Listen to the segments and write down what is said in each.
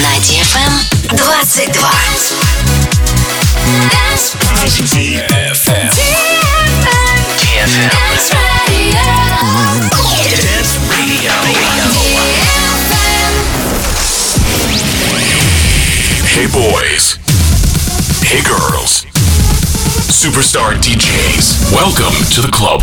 на DFM 22. Hey boys. Hey girls. Superstar DJs. Welcome to the club.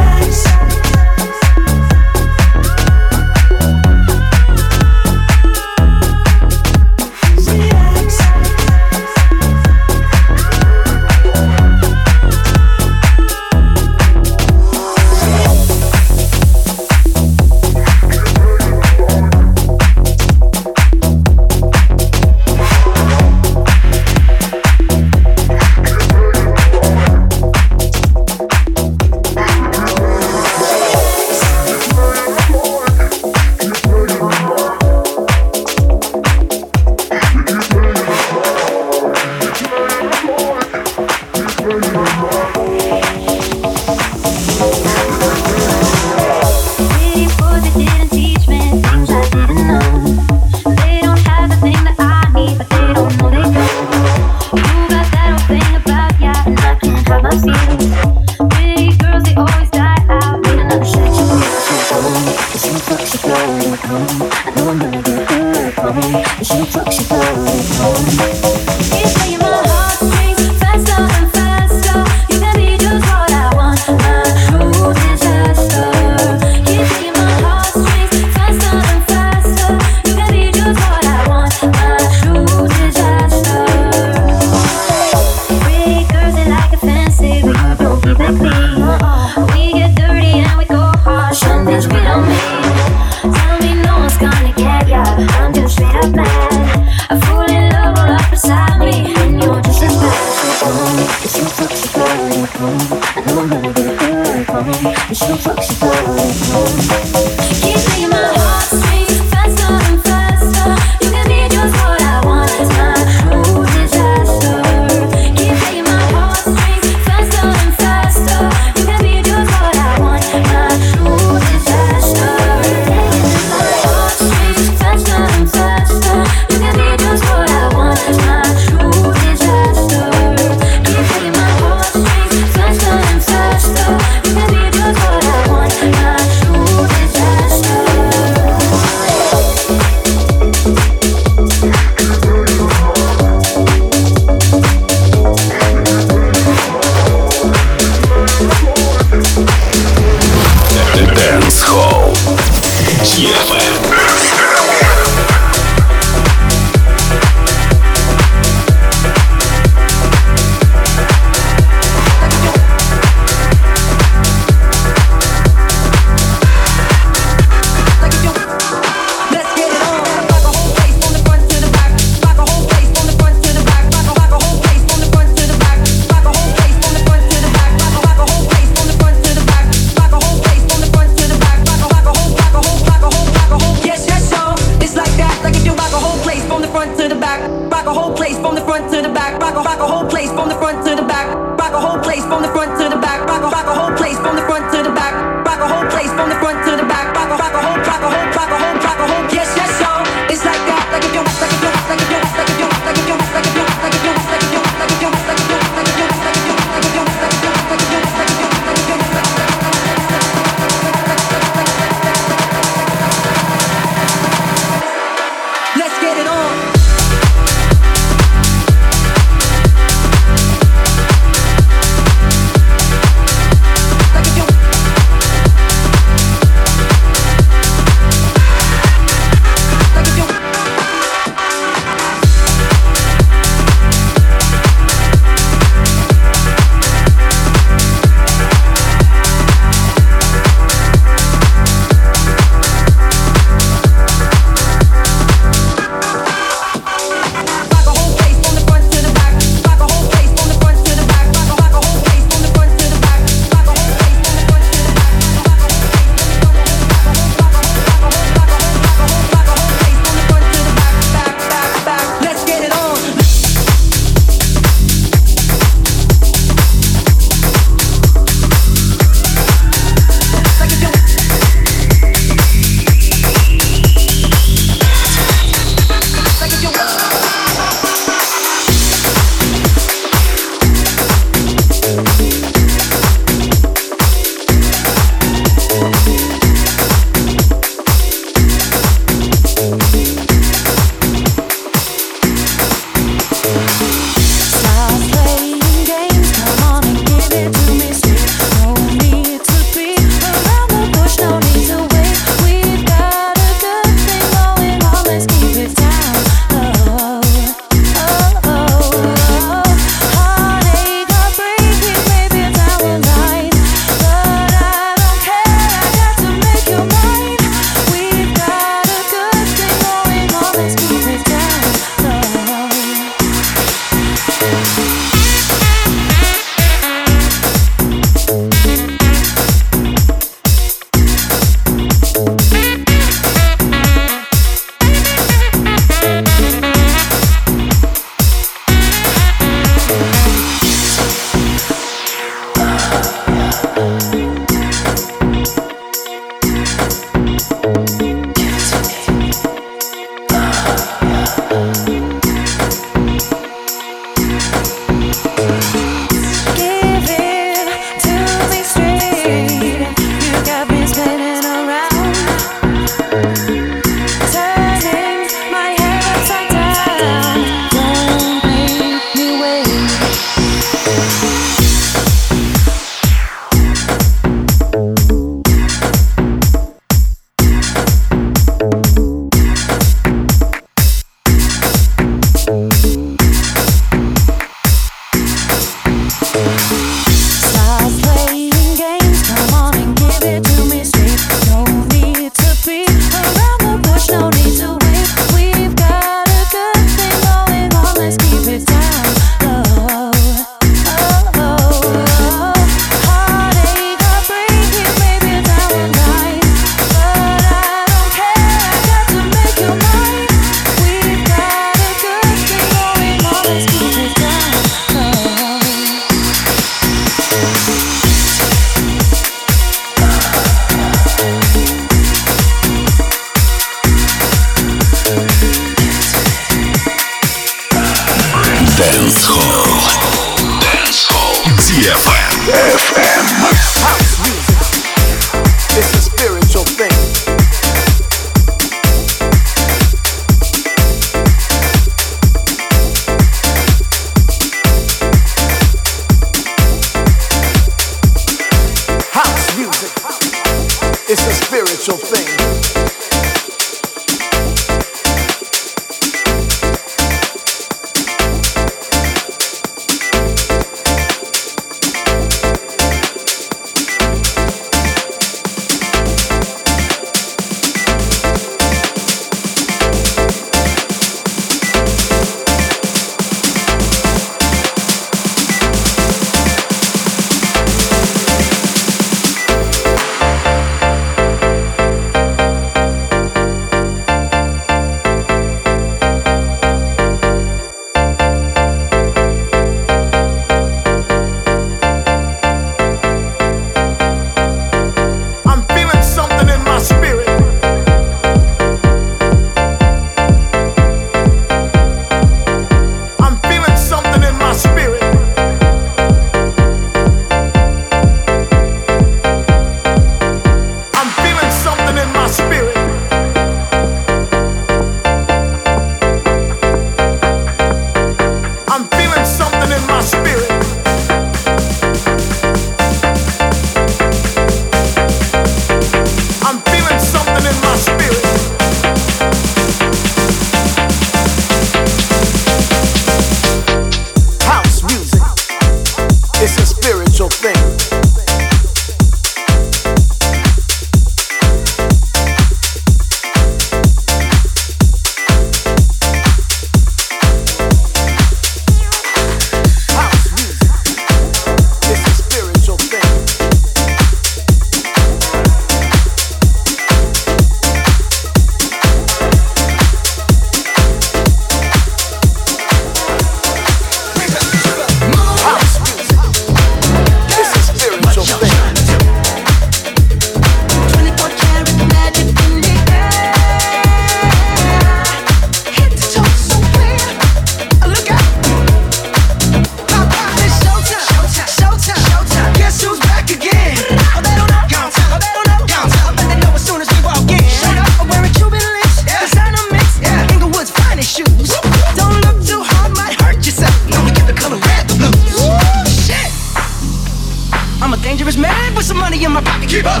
Put some money in my pocket, keep up.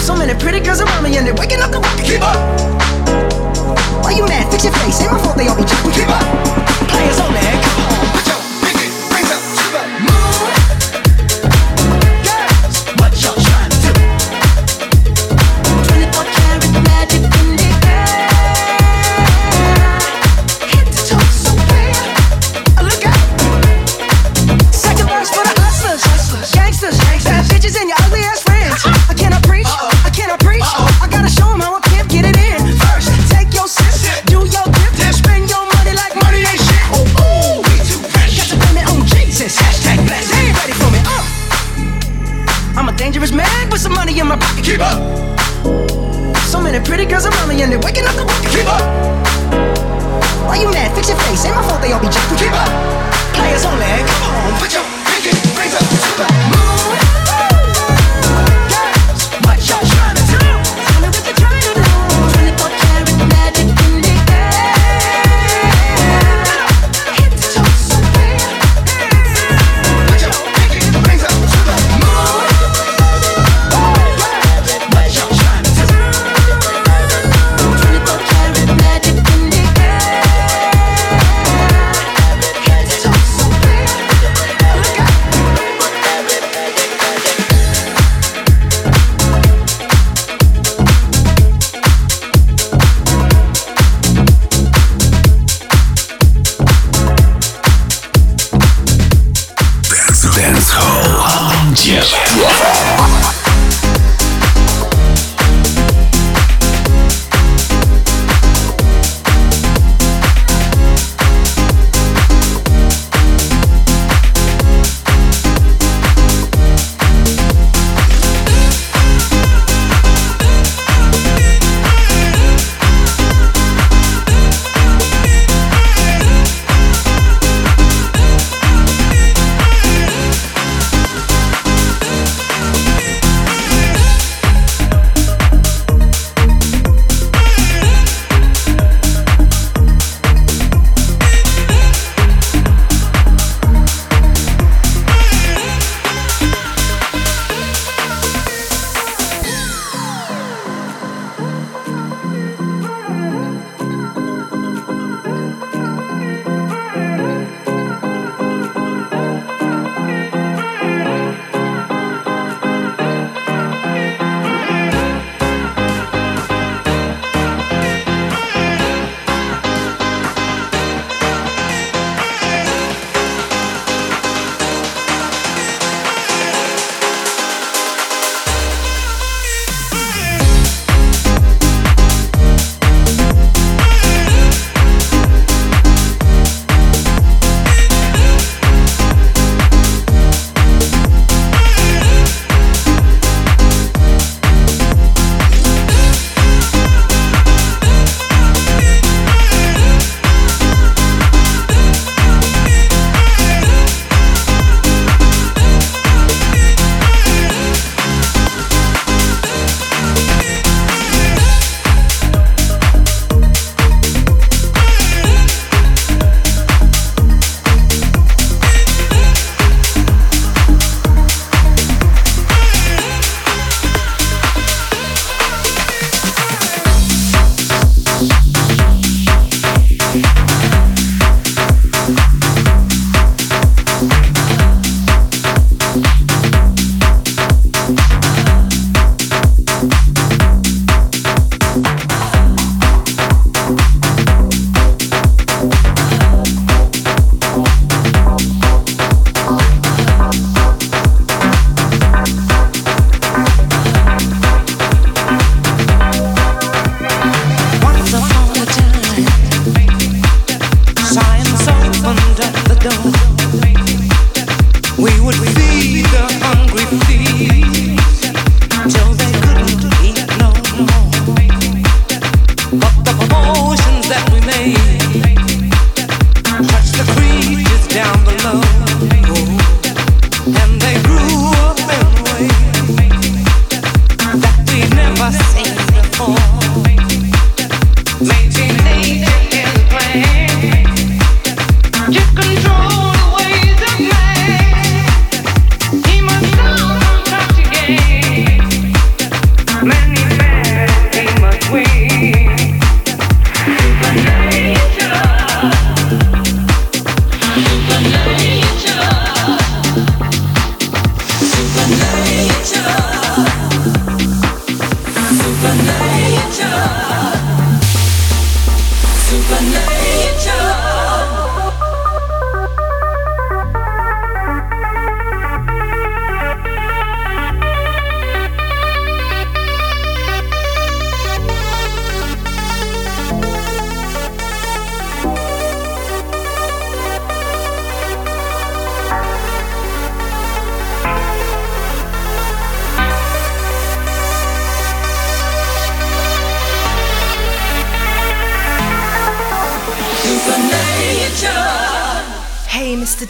So many pretty girls around me and they're waking up the rocket, keep up. Why you mad? Fix your face, ain't my fault they all be jumping, keep up. Players only.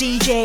DJ.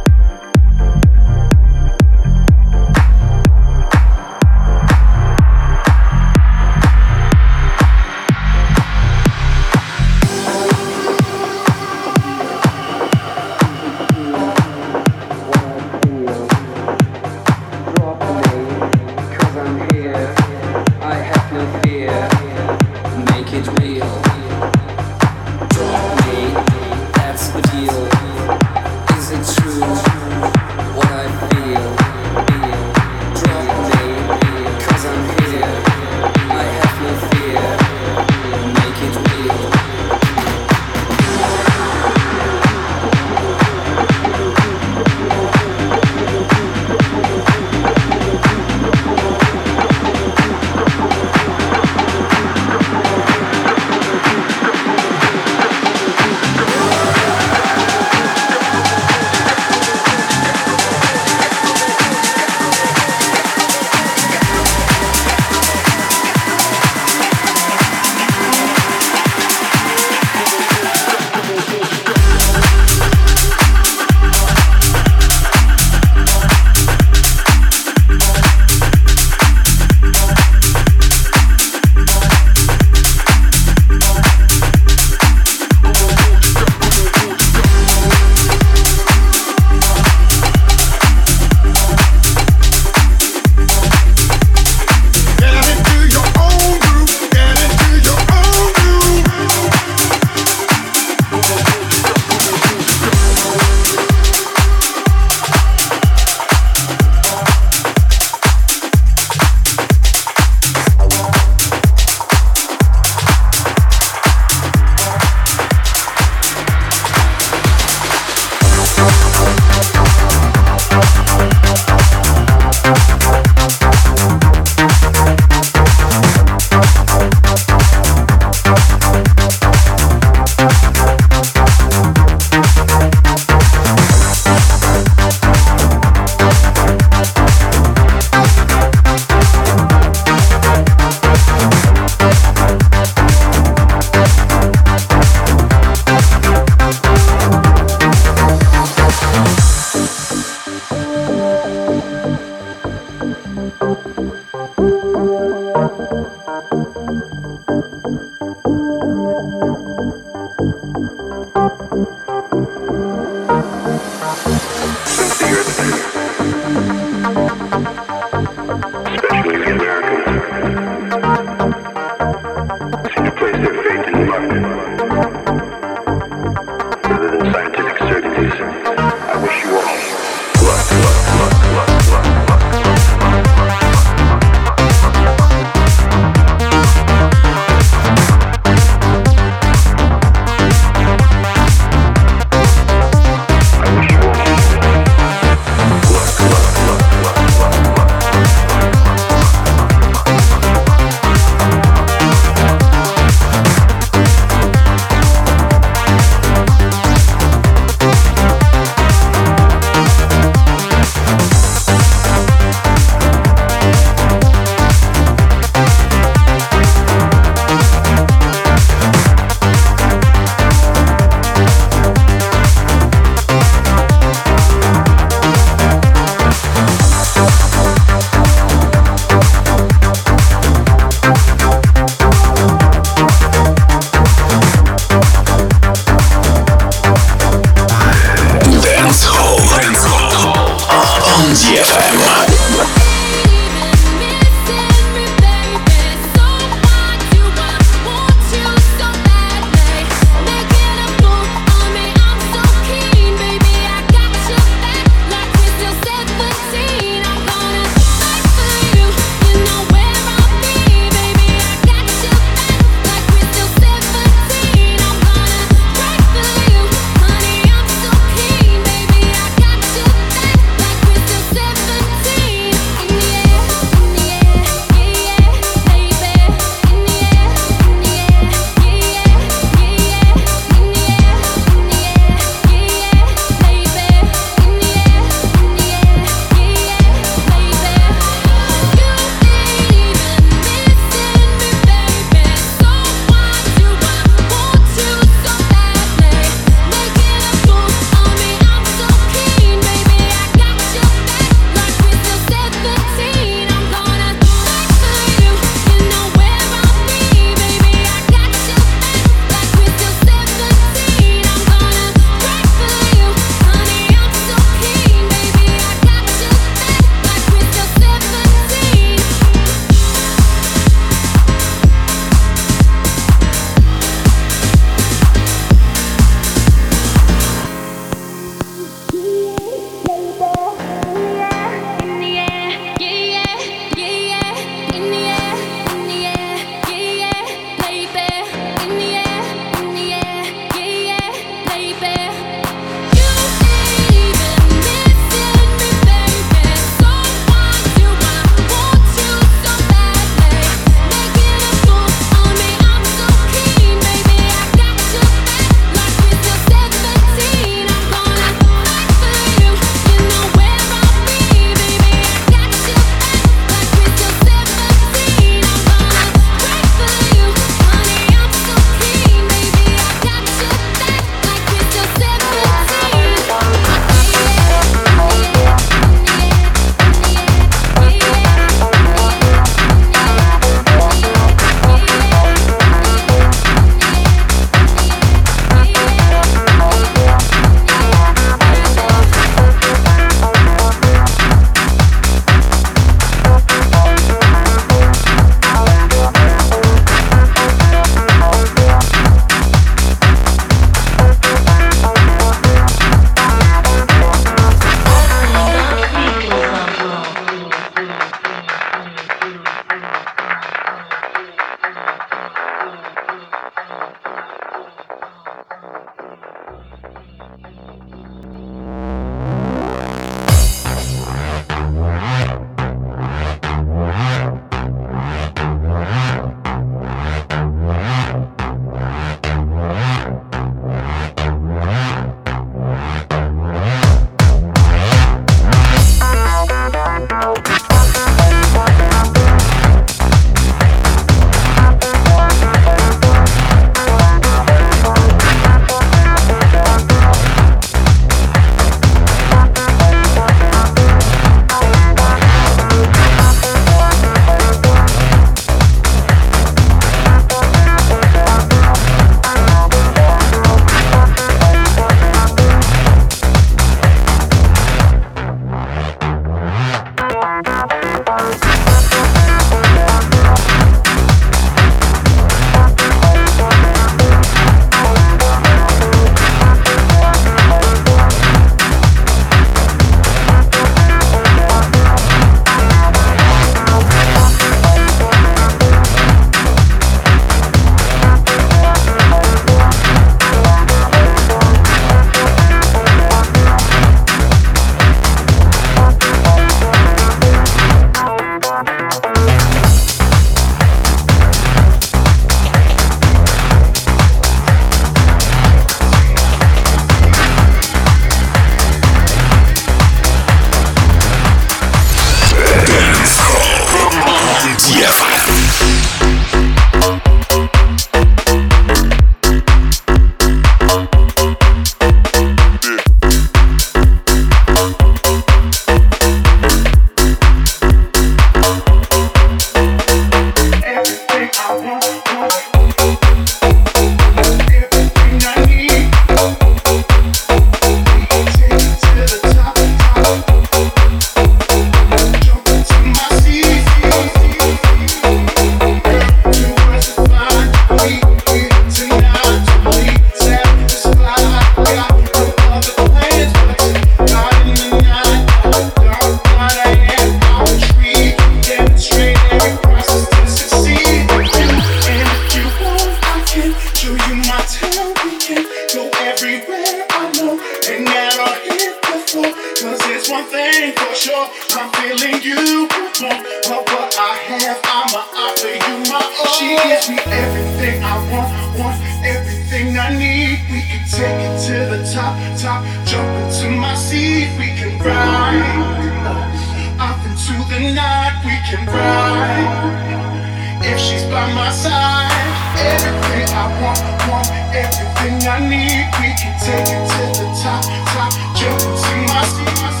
off into the night. We can ride if she's by my side. Everything I want, want everything I need. We can take it to the top, top, jump to my seat.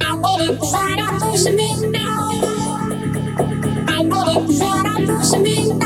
I did now.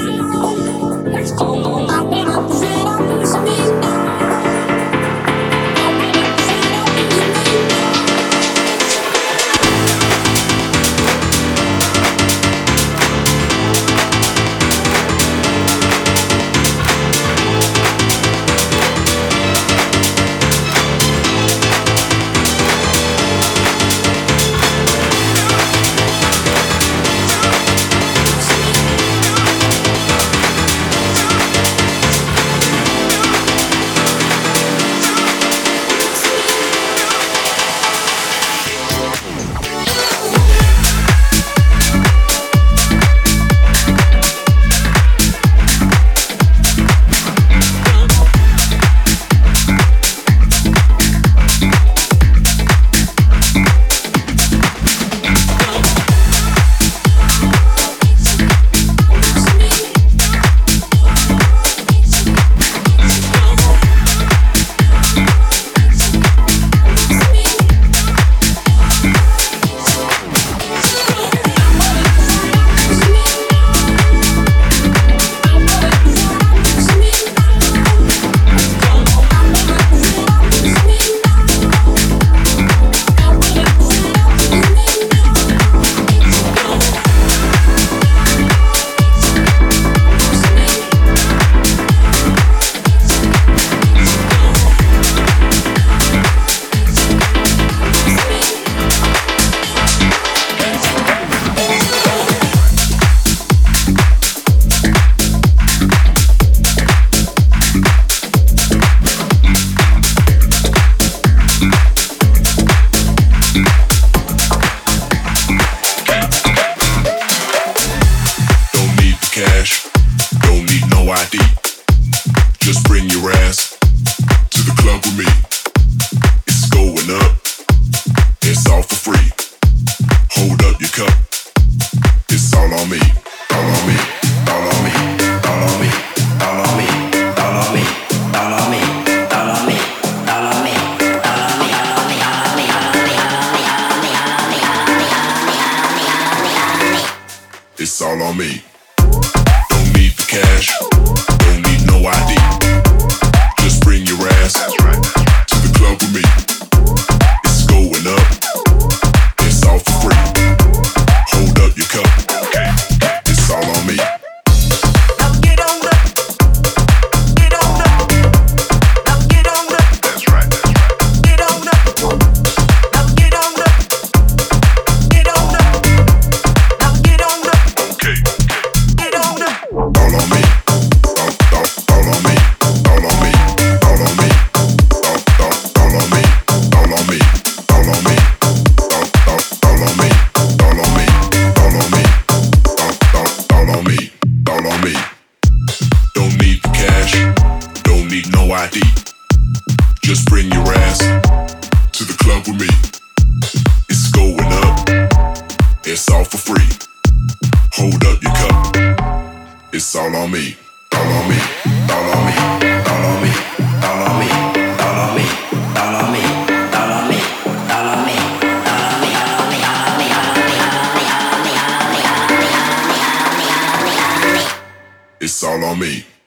me.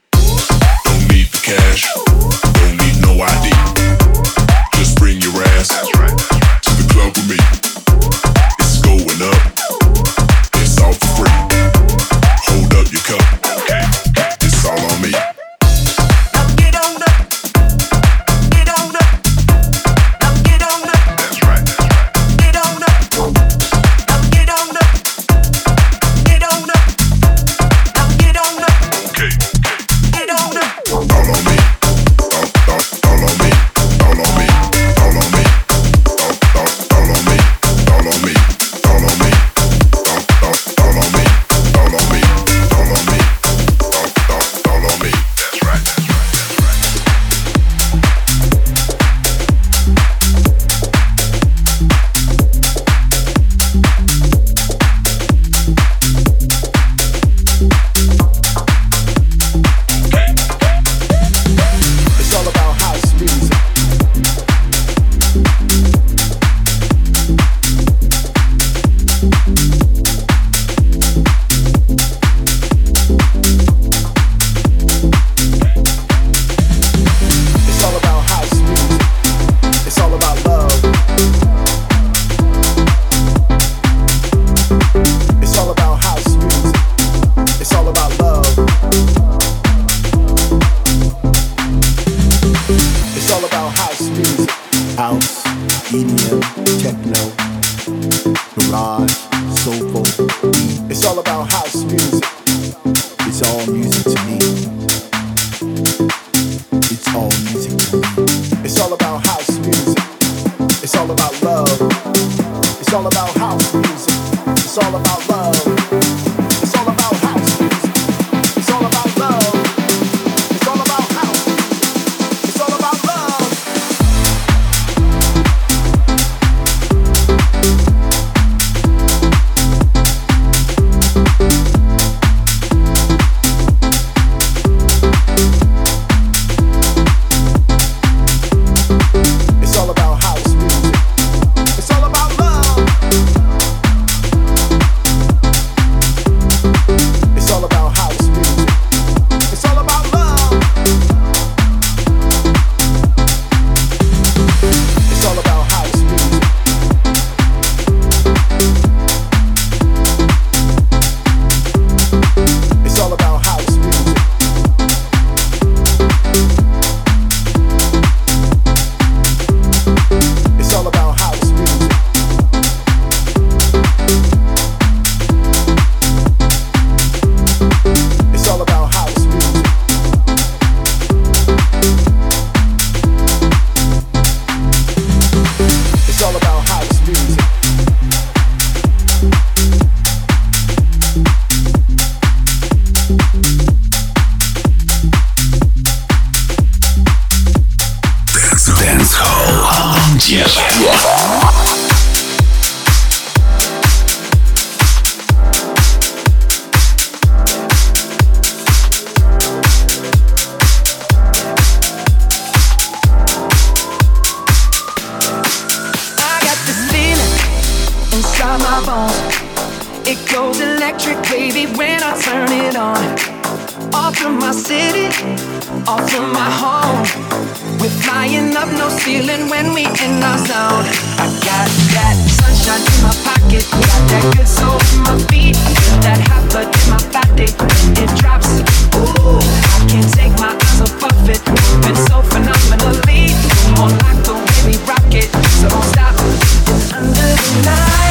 by my phone. It goes electric, baby, when I turn it on. Off to my city, off to my home. We're flying up, no ceiling when we in our zone. I got that sunshine in my pocket, got that good soul in my feet, that hot blood in my body. It drops, ooh, I can't take my eyes off of it. Been so phenomenally, more like the way we rock it. So don't stop it's under the night.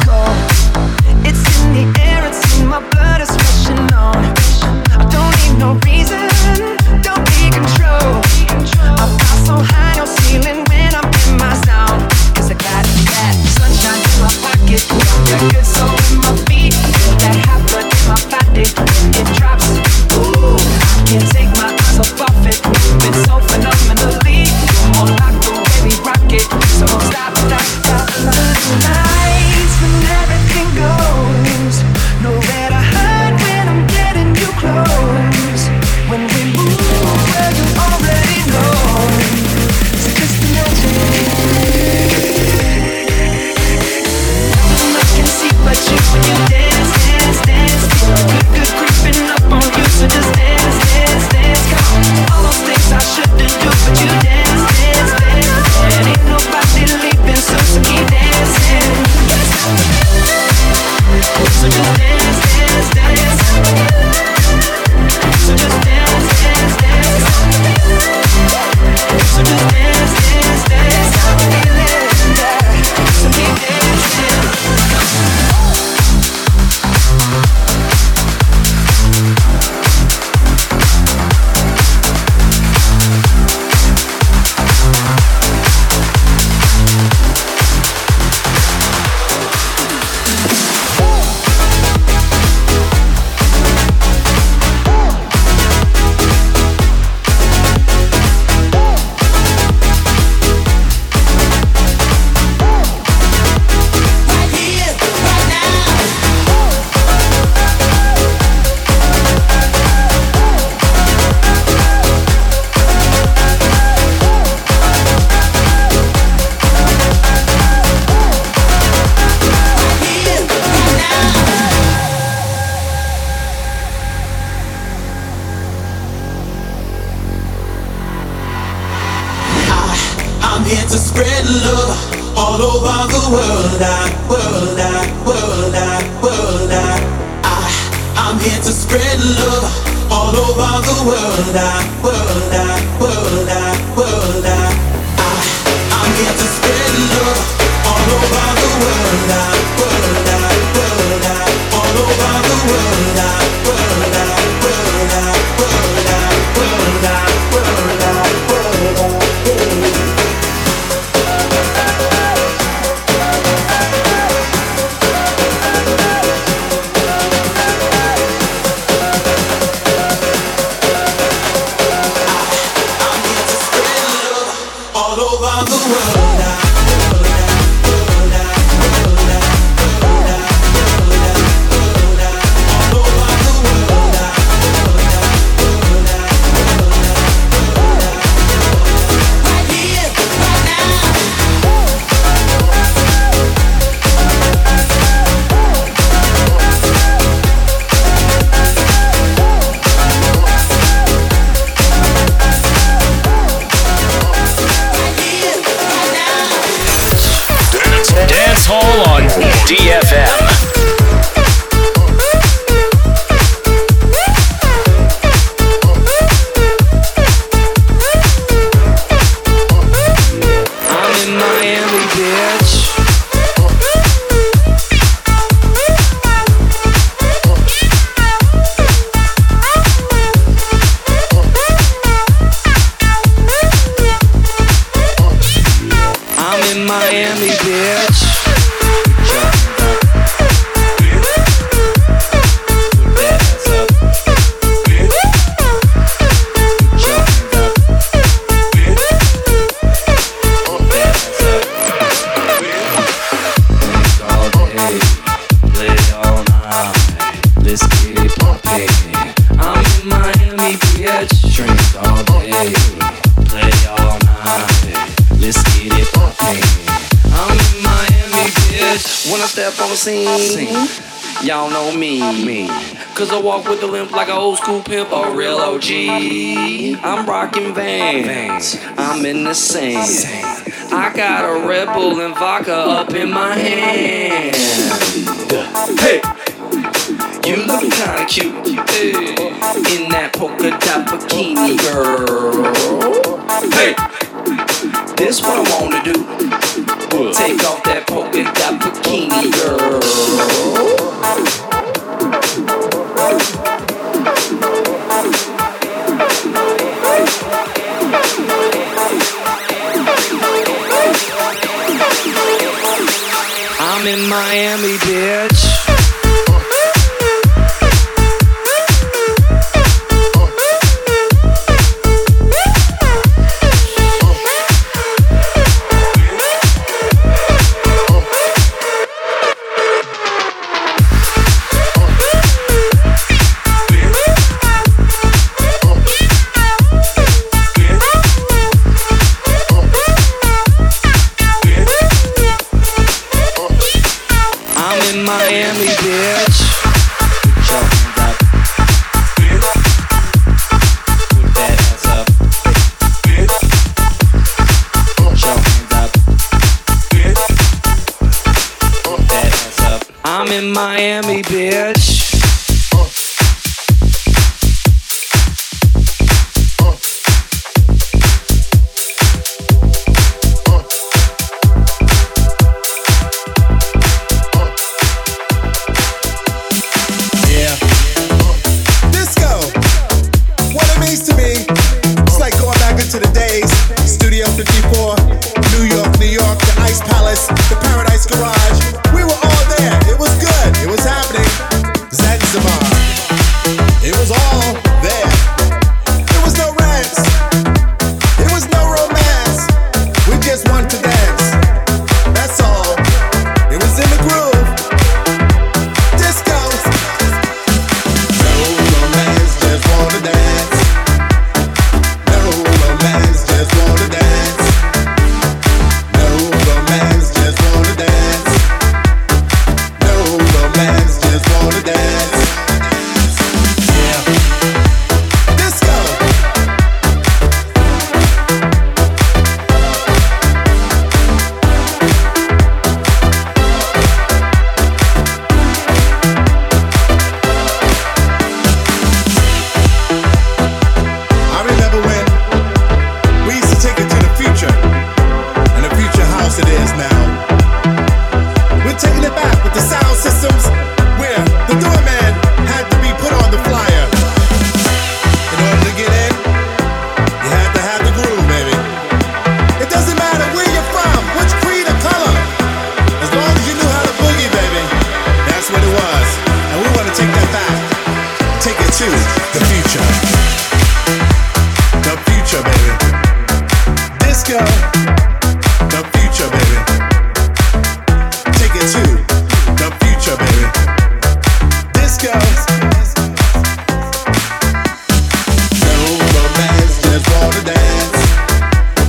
step on scene. scene. Y'all know me. me. Cause I walk with a limp like an old school pimp or real OG. I'm rocking vans. I'm in the sand. I got a Red Bull and vodka up in my hand. Hey! You look kinda cute hey. in that polka dot bikini, girl. Hey, this what I wanna do. Take off that polka dot bikini, girl. I'm in Miami, bitch. Miami